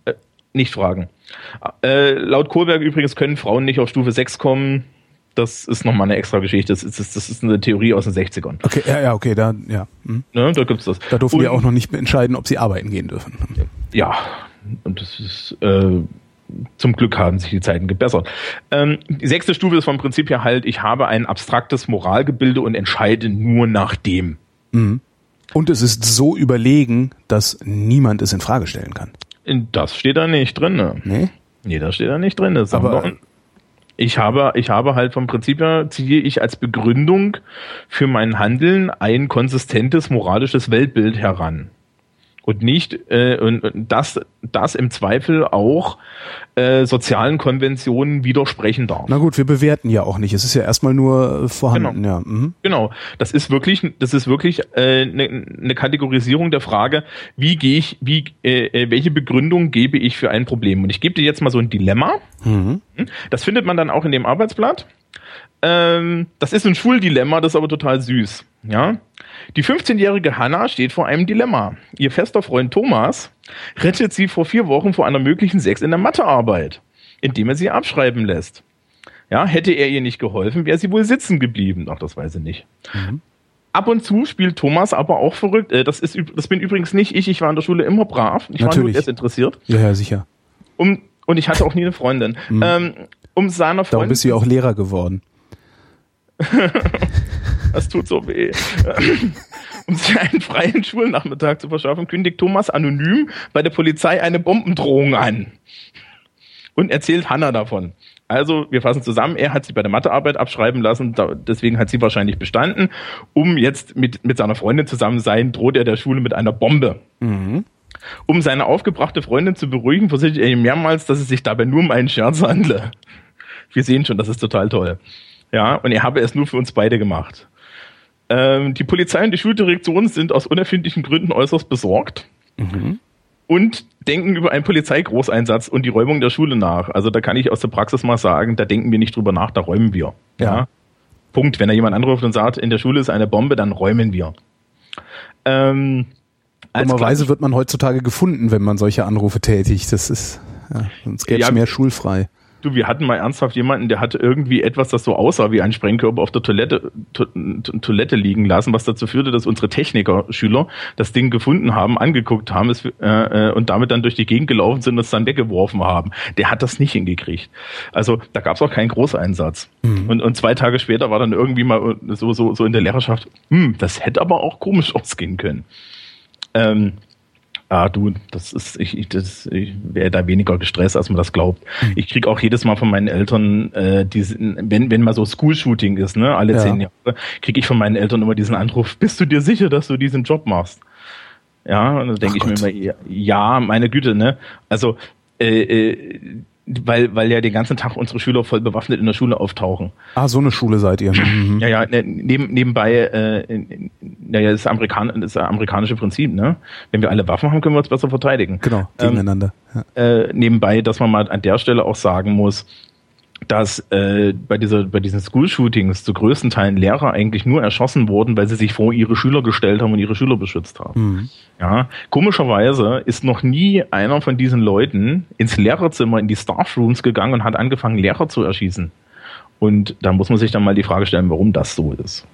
äh, nicht fragen. Äh, laut Kohlberg übrigens können Frauen nicht auf Stufe 6 kommen. Das ist nochmal eine extra Geschichte. Das ist, das ist eine Theorie aus den 60ern. Okay, ja, ja, okay, da, ja. Hm. Ne, da gibt's das. Da durften wir auch noch nicht entscheiden, ob sie arbeiten gehen dürfen. Ja, und das ist, äh, zum Glück haben sich die Zeiten gebessert. Ähm, die sechste Stufe ist vom Prinzip her halt, ich habe ein abstraktes Moralgebilde und entscheide nur nach dem. Mhm. Und es ist so überlegen, dass niemand es in Frage stellen kann. Das steht da nicht drin. Ne? Nee? Nee, das steht da nicht drin. Das Aber ich habe, ich habe halt vom Prinzip her ziehe ich als Begründung für mein Handeln ein konsistentes moralisches Weltbild heran und nicht äh, und das das im Zweifel auch äh, sozialen Konventionen widersprechen darf. Na gut, wir bewerten ja auch nicht. Es ist ja erstmal nur vorhanden. Genau. Ja. Mhm. genau. Das ist wirklich das ist wirklich äh, eine ne Kategorisierung der Frage, wie gehe ich, wie äh, äh, welche Begründung gebe ich für ein Problem? Und ich gebe dir jetzt mal so ein Dilemma. Mhm. Das findet man dann auch in dem Arbeitsblatt. Ähm, das ist ein Schuldilemma, das ist aber total süß. Ja. Die 15-jährige Hannah steht vor einem Dilemma. Ihr fester Freund Thomas rettet sie vor vier Wochen vor einer möglichen Sex in der Mathearbeit, indem er sie abschreiben lässt. Ja, hätte er ihr nicht geholfen, wäre sie wohl sitzen geblieben. Ach, das weiß ich nicht. Mhm. Ab und zu spielt Thomas aber auch verrückt. Äh, das, ist, das bin übrigens nicht ich. Ich war in der Schule immer brav. Ich Natürlich. war nur interessiert. Ja, ja, sicher. Um, und ich hatte auch nie eine Freundin. Mhm. Ähm, um seiner Freundin. Darum bist du ja auch Lehrer geworden. <laughs> das tut so weh. um sich einen freien Schulnachmittag zu verschaffen, kündigt Thomas anonym bei der Polizei eine Bombendrohung an und erzählt Hannah davon. Also, wir fassen zusammen, er hat sie bei der Mathearbeit abschreiben lassen, deswegen hat sie wahrscheinlich bestanden. Um jetzt mit, mit seiner Freundin zusammen sein, droht er der Schule mit einer Bombe. Mhm. Um seine aufgebrachte Freundin zu beruhigen, versichert er ihm mehrmals, dass es sich dabei nur um einen Scherz handle. Wir sehen schon, das ist total toll. Ja, und er habe es nur für uns beide gemacht. Ähm, die Polizei und die Schuldirektion sind aus unerfindlichen Gründen äußerst besorgt. Mhm. Und denken über einen Polizeigroßeinsatz und die Räumung der Schule nach. Also da kann ich aus der Praxis mal sagen, da denken wir nicht drüber nach, da räumen wir. Ja. ja. Punkt. Wenn da jemand anruft und sagt, in der Schule ist eine Bombe, dann räumen wir. Ähm, Dummerweise wird man heutzutage gefunden, wenn man solche Anrufe tätigt. Das ist, ja, sonst gäbe es ja, mehr schulfrei. Du, wir hatten mal ernsthaft jemanden, der hatte irgendwie etwas, das so aussah wie ein Sprengkörper auf der Toilette, to Toilette liegen lassen, was dazu führte, dass unsere Techniker-Schüler das Ding gefunden haben, angeguckt haben es, äh, äh, und damit dann durch die Gegend gelaufen sind und es dann weggeworfen haben. Der hat das nicht hingekriegt. Also da gab es auch keinen Großeinsatz. Mhm. Und, und zwei Tage später war dann irgendwie mal so, so, so in der Lehrerschaft, hm, das hätte aber auch komisch ausgehen können. Ähm, Ah, du, das ist, ich, ich, das, ich wäre da weniger gestresst, als man das glaubt. Mhm. Ich krieg auch jedes Mal von meinen Eltern, äh, diesen, wenn, wenn mal so School-Shooting ist, ne, alle ja. zehn Jahre, kriege ich von meinen Eltern immer diesen Anruf, bist du dir sicher, dass du diesen Job machst? Ja, und dann denke ich Gott. mir immer, ja, meine Güte, ne? Also, äh, äh, weil, weil ja den ganzen Tag unsere Schüler voll bewaffnet in der Schule auftauchen. Ah, so eine Schule seid ihr. <clears throat> Mhm. Ja, ja, ne, neben, nebenbei, äh, naja, das ist, Amerikan das amerikanische Prinzip, ne? Wenn wir alle Waffen haben, können wir uns besser verteidigen. Genau, ähm, gegeneinander. Ähm, ja. äh, nebenbei, dass man mal an der Stelle auch sagen muss, dass äh, bei dieser bei diesen School-Shootings zu größten Teilen Lehrer eigentlich nur erschossen wurden, weil sie sich vor ihre Schüler gestellt haben und ihre Schüler beschützt haben. Mhm. Ja, komischerweise ist noch nie einer von diesen Leuten ins Lehrerzimmer, in die Staffrooms gegangen und hat angefangen, Lehrer zu erschießen. Und da muss man sich dann mal die Frage stellen, warum das so ist.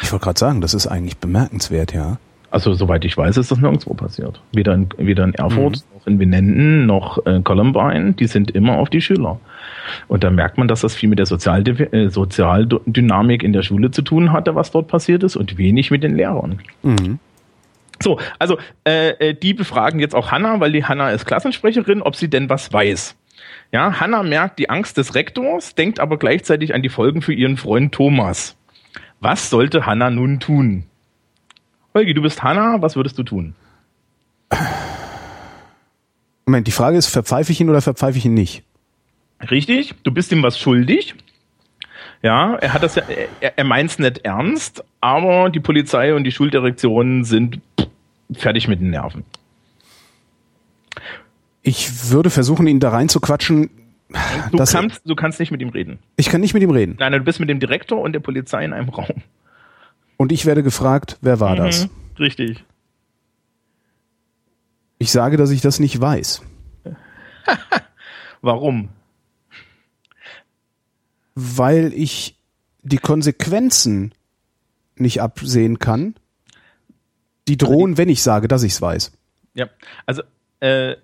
Ich wollte gerade sagen, das ist eigentlich bemerkenswert, ja. Also soweit ich weiß, ist das nirgendwo passiert. Weder in, weder in Erfurt, mhm. noch in Venenden, noch äh, Columbine, die sind immer auf die Schüler. Und da merkt man, dass das viel mit der Sozial äh, Sozialdynamik in der Schule zu tun hatte, was dort passiert ist, und wenig mit den Lehrern. Mhm. So, also äh, äh die befragen jetzt auch Hanna, weil die Hanna ist Klassensprecherin, ob sie denn was weiß. Ja, Hanna merkt die Angst des Rektors, denkt aber gleichzeitig an die Folgen für ihren Freund Thomas. Was sollte Hanna nun tun? Holgi, du bist Hanna, was würdest du tun? Moment, die Frage ist, verpfeife ich ihn oder verpfeife ich ihn nicht? Richtig, du bist ihm was schuldig. Ja, er hat das ja, er, er meint's nicht ernst, aber die Polizei und die Schuldirektionen sind fertig mit den Nerven. Ich würde versuchen, ihn da reinzuquatschen. Du kannst, du kannst nicht mit ihm reden. Ich kann nicht mit ihm reden. Nein, du bist mit dem Direktor und der Polizei in einem Raum. Und ich werde gefragt, wer war mhm, das? Richtig. Ich sage, dass ich das nicht weiß. <laughs> Warum? Weil ich die Konsequenzen nicht absehen kann, die drohen, wenn ich sage, dass ich es weiß. Ja, also äh,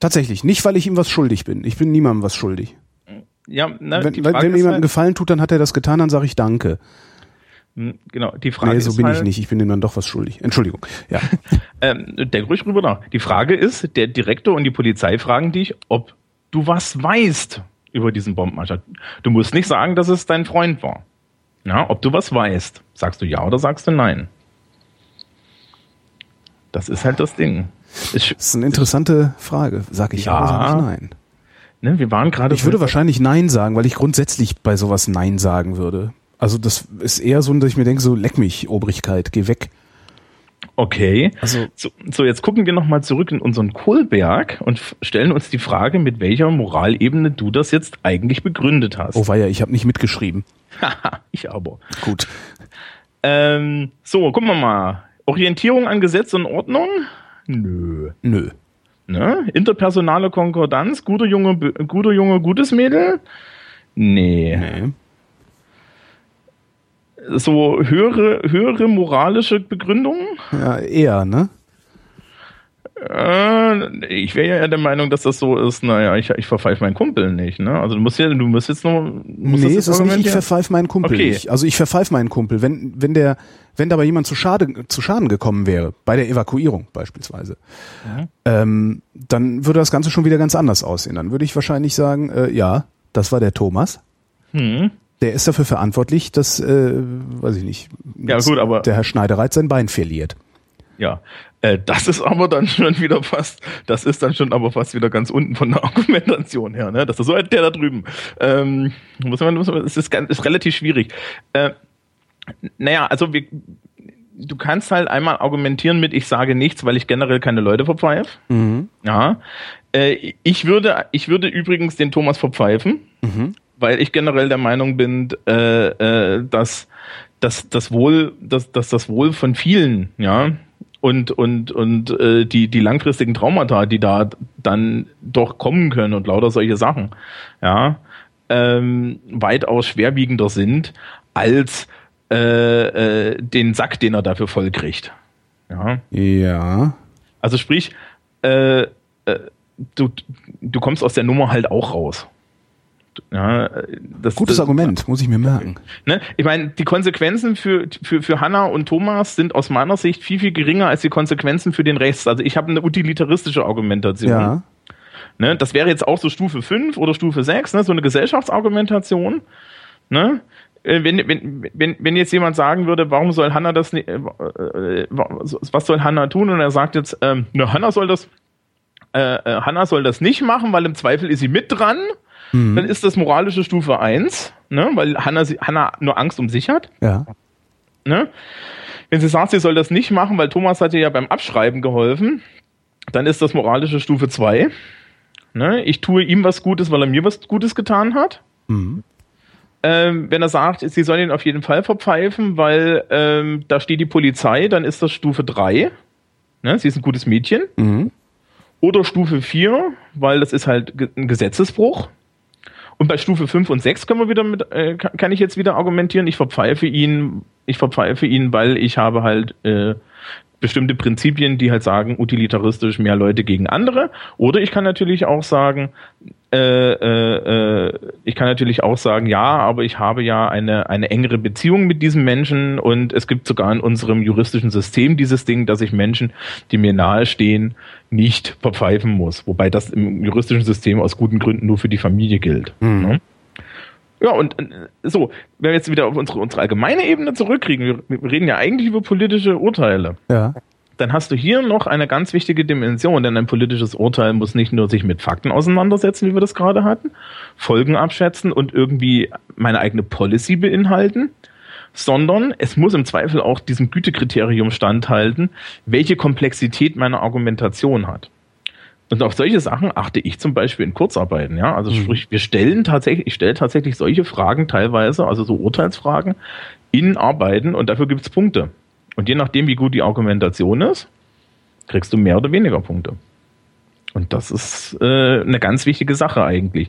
tatsächlich nicht, weil ich ihm was schuldig bin. Ich bin niemandem was schuldig. Ja, na, wenn, wenn mir jemandem halt, Gefallen tut, dann hat er das getan, dann sage ich Danke. Hm, genau, die Frage nee, so ist bin halt, ich nicht. Ich bin ihm dann doch was schuldig. Entschuldigung. Ja. <laughs> ähm, denk ruhig rüber nach. Die Frage ist, der Direktor und die Polizei fragen dich, ob du was weißt über diesen Bombenanschlag. Du musst nicht sagen, dass es dein Freund war. Ja, ob du was weißt. Sagst du ja oder sagst du nein? Das ist halt das Ding. Ich, das ist eine interessante Frage. Sag ich ja, ja oder sag ich nein? Ne, wir waren gerade. Ich würde wahrscheinlich nein sagen, weil ich grundsätzlich bei sowas nein sagen würde. Also das ist eher so, dass ich mir denke, so leck mich, Obrigkeit, geh weg. Okay. Also so, so jetzt gucken wir nochmal zurück in unseren Kohlberg und stellen uns die Frage, mit welcher Moralebene du das jetzt eigentlich begründet hast. Oh weia, ich habe nicht mitgeschrieben. Haha, <laughs> ich aber. Gut. Ähm, so, gucken wir mal. Orientierung an Gesetz und Ordnung? Nö. Nö. Ne? Interpersonale Konkordanz, guter Junge, guter Junge, gutes Mädel? Nee. nee so höhere, höhere moralische Begründung? Ja, eher, ne? Äh, ich wäre ja der Meinung, dass das so ist, naja, ich, ich verpfeife meinen Kumpel nicht, ne? Also du musst ja, du musst jetzt noch. Musst nee, es ist nicht, ich verpfeife meinen Kumpel okay. nicht. Also ich verpfeife meinen Kumpel. Wenn, wenn der, wenn dabei jemand zu Schade, zu Schaden gekommen wäre, bei der Evakuierung beispielsweise, mhm. ähm, dann würde das Ganze schon wieder ganz anders aussehen. Dann würde ich wahrscheinlich sagen, äh, ja, das war der Thomas. Mhm der ist dafür verantwortlich, dass, äh, weiß ich nicht, ja, gut, aber der Herr Schneidereit sein Bein verliert. Ja, äh, das ist aber dann schon wieder fast, das ist dann schon aber fast wieder ganz unten von der <laughs> Argumentation her, ne? Das ist so der da drüben. Ähm, muss man, muss man, es ist, ganz, ist relativ schwierig. Äh, naja, also wir, du kannst halt einmal argumentieren mit, ich sage nichts, weil ich generell keine Leute verpfeife. Mhm. Ja. Äh, ich würde, ich würde übrigens den Thomas verpfeifen. Mhm weil ich generell der Meinung bin, äh, äh, dass, dass das Wohl, dass, dass das Wohl von vielen, ja, und und und äh, die die langfristigen Traumata, die da dann doch kommen können und lauter solche Sachen, ja, ähm, weitaus schwerwiegender sind als äh, äh, den Sack, den er dafür voll kriegt. Ja. Ja. Also sprich, äh, äh, du du kommst aus der Nummer halt auch raus. Ja, das, Gutes das, Argument, muss ich mir merken. Ne? Ich meine, die Konsequenzen für, für, für Hannah und Thomas sind aus meiner Sicht viel, viel geringer als die Konsequenzen für den Rest. Also ich habe eine utilitaristische Argumentation. Ja. Ne? Das wäre jetzt auch so Stufe 5 oder Stufe 6, ne? so eine Gesellschaftsargumentation. Ne? Äh, wenn, wenn, wenn, wenn jetzt jemand sagen würde, warum soll Hannah das nicht, äh, äh, was soll Hannah tun? Und er sagt jetzt, ähm, ne, Hannah soll das, äh, äh Hannah soll das nicht machen, weil im Zweifel ist sie mit dran Mhm. Dann ist das moralische Stufe 1, ne, weil Hannah, Hannah nur Angst um sich hat. Ja. Ne? Wenn sie sagt, sie soll das nicht machen, weil Thomas hat ihr ja beim Abschreiben geholfen, dann ist das moralische Stufe 2. Ne? Ich tue ihm was Gutes, weil er mir was Gutes getan hat. Mhm. Ähm, wenn er sagt, sie sollen ihn auf jeden Fall verpfeifen, weil ähm, da steht die Polizei, dann ist das Stufe 3. Ne? Sie ist ein gutes Mädchen. Mhm. Oder Stufe 4, weil das ist halt ein Gesetzesbruch. Und bei Stufe 5 und 6 können wir wieder mit, äh, kann ich jetzt wieder argumentieren, ich verpfeife ihn, ich verpfeife ihn, weil ich habe halt äh, bestimmte Prinzipien, die halt sagen, utilitaristisch mehr Leute gegen andere. Oder ich kann natürlich auch sagen, äh, äh, äh, kann natürlich auch sagen, ja, aber ich habe ja eine, eine engere Beziehung mit diesem Menschen und es gibt sogar in unserem juristischen System dieses Ding, dass ich Menschen, die mir nahestehen, nicht verpfeifen muss. Wobei das im juristischen System aus guten Gründen nur für die Familie gilt. Mhm. Ne? Ja, und äh, so, wenn wir jetzt wieder auf unsere, unsere allgemeine Ebene zurückkriegen, wir, wir reden ja eigentlich über politische Urteile. Ja. Dann hast du hier noch eine ganz wichtige Dimension, denn ein politisches Urteil muss nicht nur sich mit Fakten auseinandersetzen, wie wir das gerade hatten, Folgen abschätzen und irgendwie meine eigene Policy beinhalten, sondern es muss im Zweifel auch diesem Gütekriterium standhalten, welche Komplexität meine Argumentation hat. Und auf solche Sachen achte ich zum Beispiel in Kurzarbeiten, ja. Also mhm. sprich, wir stellen tatsächlich, ich stelle tatsächlich solche Fragen teilweise, also so Urteilsfragen in Arbeiten und dafür gibt's Punkte. Und je nachdem, wie gut die Argumentation ist, kriegst du mehr oder weniger Punkte. Und das ist äh, eine ganz wichtige Sache eigentlich.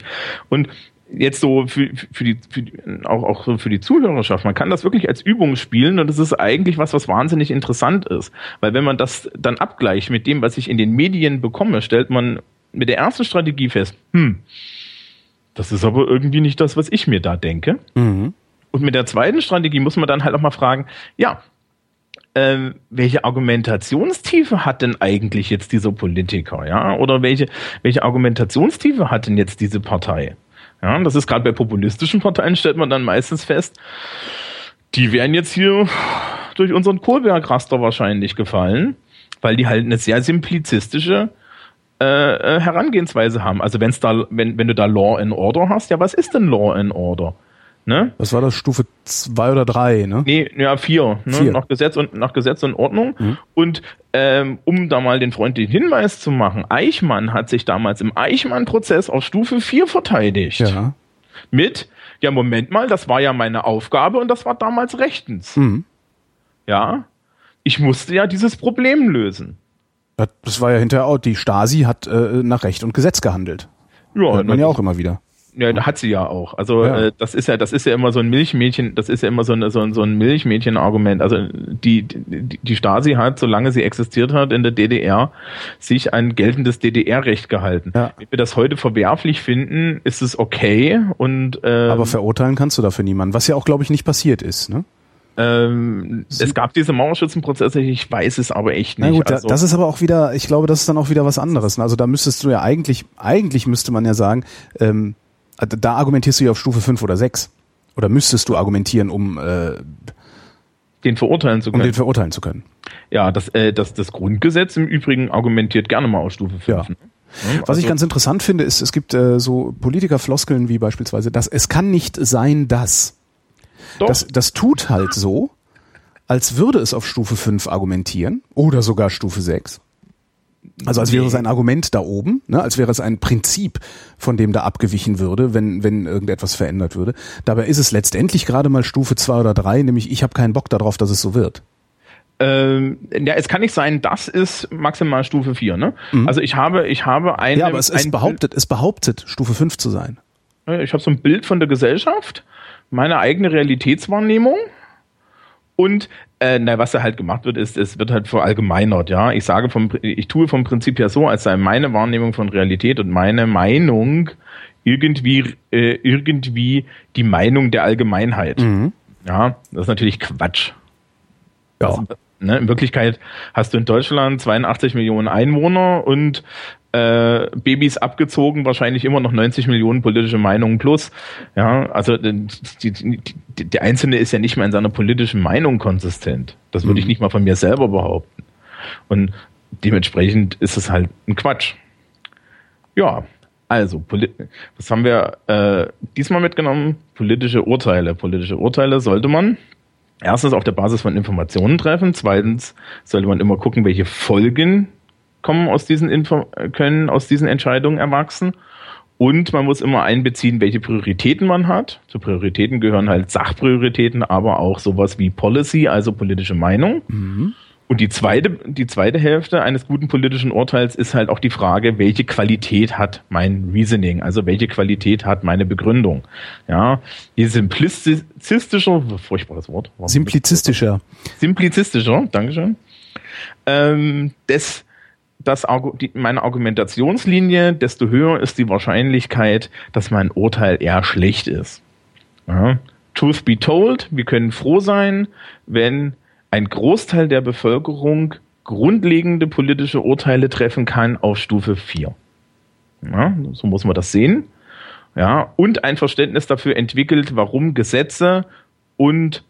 Und jetzt so für, für, die, für die, auch, auch so für die Zuhörerschaft, man kann das wirklich als Übung spielen und das ist eigentlich was, was wahnsinnig interessant ist. Weil wenn man das dann abgleicht mit dem, was ich in den Medien bekomme, stellt man mit der ersten Strategie fest, hm, das ist aber irgendwie nicht das, was ich mir da denke. Mhm. Und mit der zweiten Strategie muss man dann halt auch mal fragen, ja, äh, welche Argumentationstiefe hat denn eigentlich jetzt dieser Politiker, ja? Oder welche, welche Argumentationstiefe hat denn jetzt diese Partei? Ja, das ist gerade bei populistischen Parteien stellt man dann meistens fest, die wären jetzt hier durch unseren Kohlberg-Raster wahrscheinlich gefallen, weil die halt eine sehr simplizistische äh, äh Herangehensweise haben. Also wenn's da, wenn, wenn du da Law and Order hast, ja, was ist denn Law and Order? Ne? Was war das? Stufe zwei oder drei, ne? Nee, ja, vier, ne? vier. Nach Gesetz und nach Gesetz und Ordnung. Mhm. Und ähm, um da mal den freundlichen Hinweis zu machen, Eichmann hat sich damals im Eichmann-Prozess auf Stufe vier verteidigt. Ja. Mit, ja, Moment mal, das war ja meine Aufgabe und das war damals rechtens. Mhm. Ja. Ich musste ja dieses Problem lösen. Das war ja hinterher auch, die Stasi hat äh, nach Recht und Gesetz gehandelt. Ja, Hört man ja auch immer wieder. Ja, hat sie ja auch. Also ja. Äh, das ist ja, das ist ja immer so ein Milchmädchen, das ist ja immer so ein, so ein, so ein Milchmädchen-Argument. Also die, die, die Stasi hat, solange sie existiert hat in der DDR, sich ein geltendes DDR-Recht gehalten. Ja. Wenn wir das heute verwerflich finden, ist es okay und ähm, Aber verurteilen kannst du dafür niemanden, was ja auch, glaube ich, nicht passiert ist, ne? Ähm, es gab diese Mauerschützenprozesse, ich weiß es aber echt nicht. Na gut, also, das ist aber auch wieder, ich glaube, das ist dann auch wieder was anderes. Also da müsstest du ja eigentlich, eigentlich müsste man ja sagen, ähm, da argumentierst du ja auf Stufe 5 oder 6. Oder müsstest du argumentieren, um äh, den verurteilen zu können. Um den verurteilen zu können. Ja, das, äh, das, das Grundgesetz im Übrigen argumentiert gerne mal auf Stufe 5. Ja. Ne? Was also, ich ganz interessant finde, ist, es gibt äh, so Politikerfloskeln wie beispielsweise, dass es kann nicht sein, dass. Doch. Das, das tut halt so, als würde es auf Stufe 5 argumentieren oder sogar Stufe 6. Also als wäre es ein Argument da oben, ne? als wäre es ein Prinzip, von dem da abgewichen würde, wenn, wenn irgendetwas verändert würde. Dabei ist es letztendlich gerade mal Stufe zwei oder drei, nämlich ich habe keinen Bock darauf, dass es so wird. Ähm, ja, es kann nicht sein, das ist maximal Stufe 4, ne? Mhm. Also ich habe, ich habe eine. Ja, aber es, es behauptet, es behauptet, Stufe 5 zu sein. Ich habe so ein Bild von der Gesellschaft, meine eigene Realitätswahrnehmung und äh, na, was da halt gemacht wird, ist, es wird halt verallgemeinert, ja. Ich sage vom, ich tue vom Prinzip her so, als sei meine Wahrnehmung von Realität und meine Meinung irgendwie, äh, irgendwie die Meinung der Allgemeinheit. Mhm. Ja, das ist natürlich Quatsch. Ja. Das, ne, in Wirklichkeit hast du in Deutschland 82 Millionen Einwohner und äh, Babys abgezogen, wahrscheinlich immer noch 90 Millionen politische Meinungen plus. Ja, also äh, die, die, die, der Einzelne ist ja nicht mehr in seiner politischen Meinung konsistent. Das würde mhm. ich nicht mal von mir selber behaupten. Und dementsprechend ist es halt ein Quatsch. Ja, also, was haben wir äh, diesmal mitgenommen? Politische Urteile. Politische Urteile sollte man erstens auf der Basis von Informationen treffen. Zweitens sollte man immer gucken, welche Folgen kommen aus diesen Info können aus diesen Entscheidungen erwachsen. Und man muss immer einbeziehen, welche Prioritäten man hat. Zu Prioritäten gehören halt Sachprioritäten, aber auch sowas wie Policy, also politische Meinung. Mhm. Und die zweite, die zweite Hälfte eines guten politischen Urteils ist halt auch die Frage, welche Qualität hat mein Reasoning, also welche Qualität hat meine Begründung. Ja, je simplizistischer, furchtbares Wort. Simplizistischer. Simplizistischer, Dankeschön. Ähm, des, das, die, meine Argumentationslinie, desto höher ist die Wahrscheinlichkeit, dass mein Urteil eher schlecht ist. Ja. Truth be told, wir können froh sein, wenn ein Großteil der Bevölkerung grundlegende politische Urteile treffen kann auf Stufe 4. Ja, so muss man das sehen. Ja, und ein Verständnis dafür entwickelt, warum Gesetze und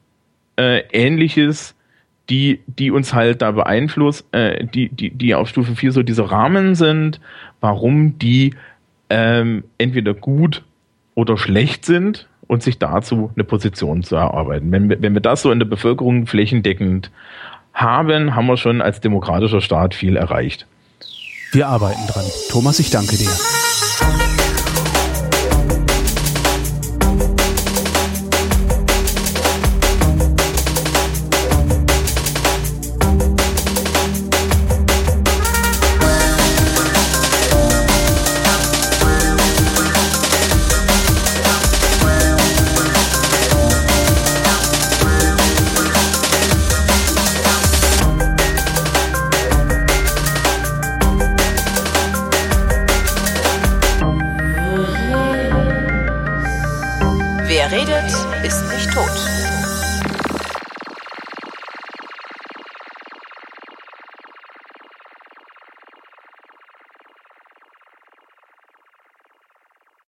äh, ähnliches, die, die uns halt da beeinflussen, äh, die, die, die auf Stufe 4 so diese Rahmen sind, warum die ähm, entweder gut oder schlecht sind und sich dazu eine Position zu erarbeiten. Wenn wir, wenn wir das so in der Bevölkerung flächendeckend haben, haben wir schon als demokratischer Staat viel erreicht. Wir arbeiten dran. Thomas, ich danke dir.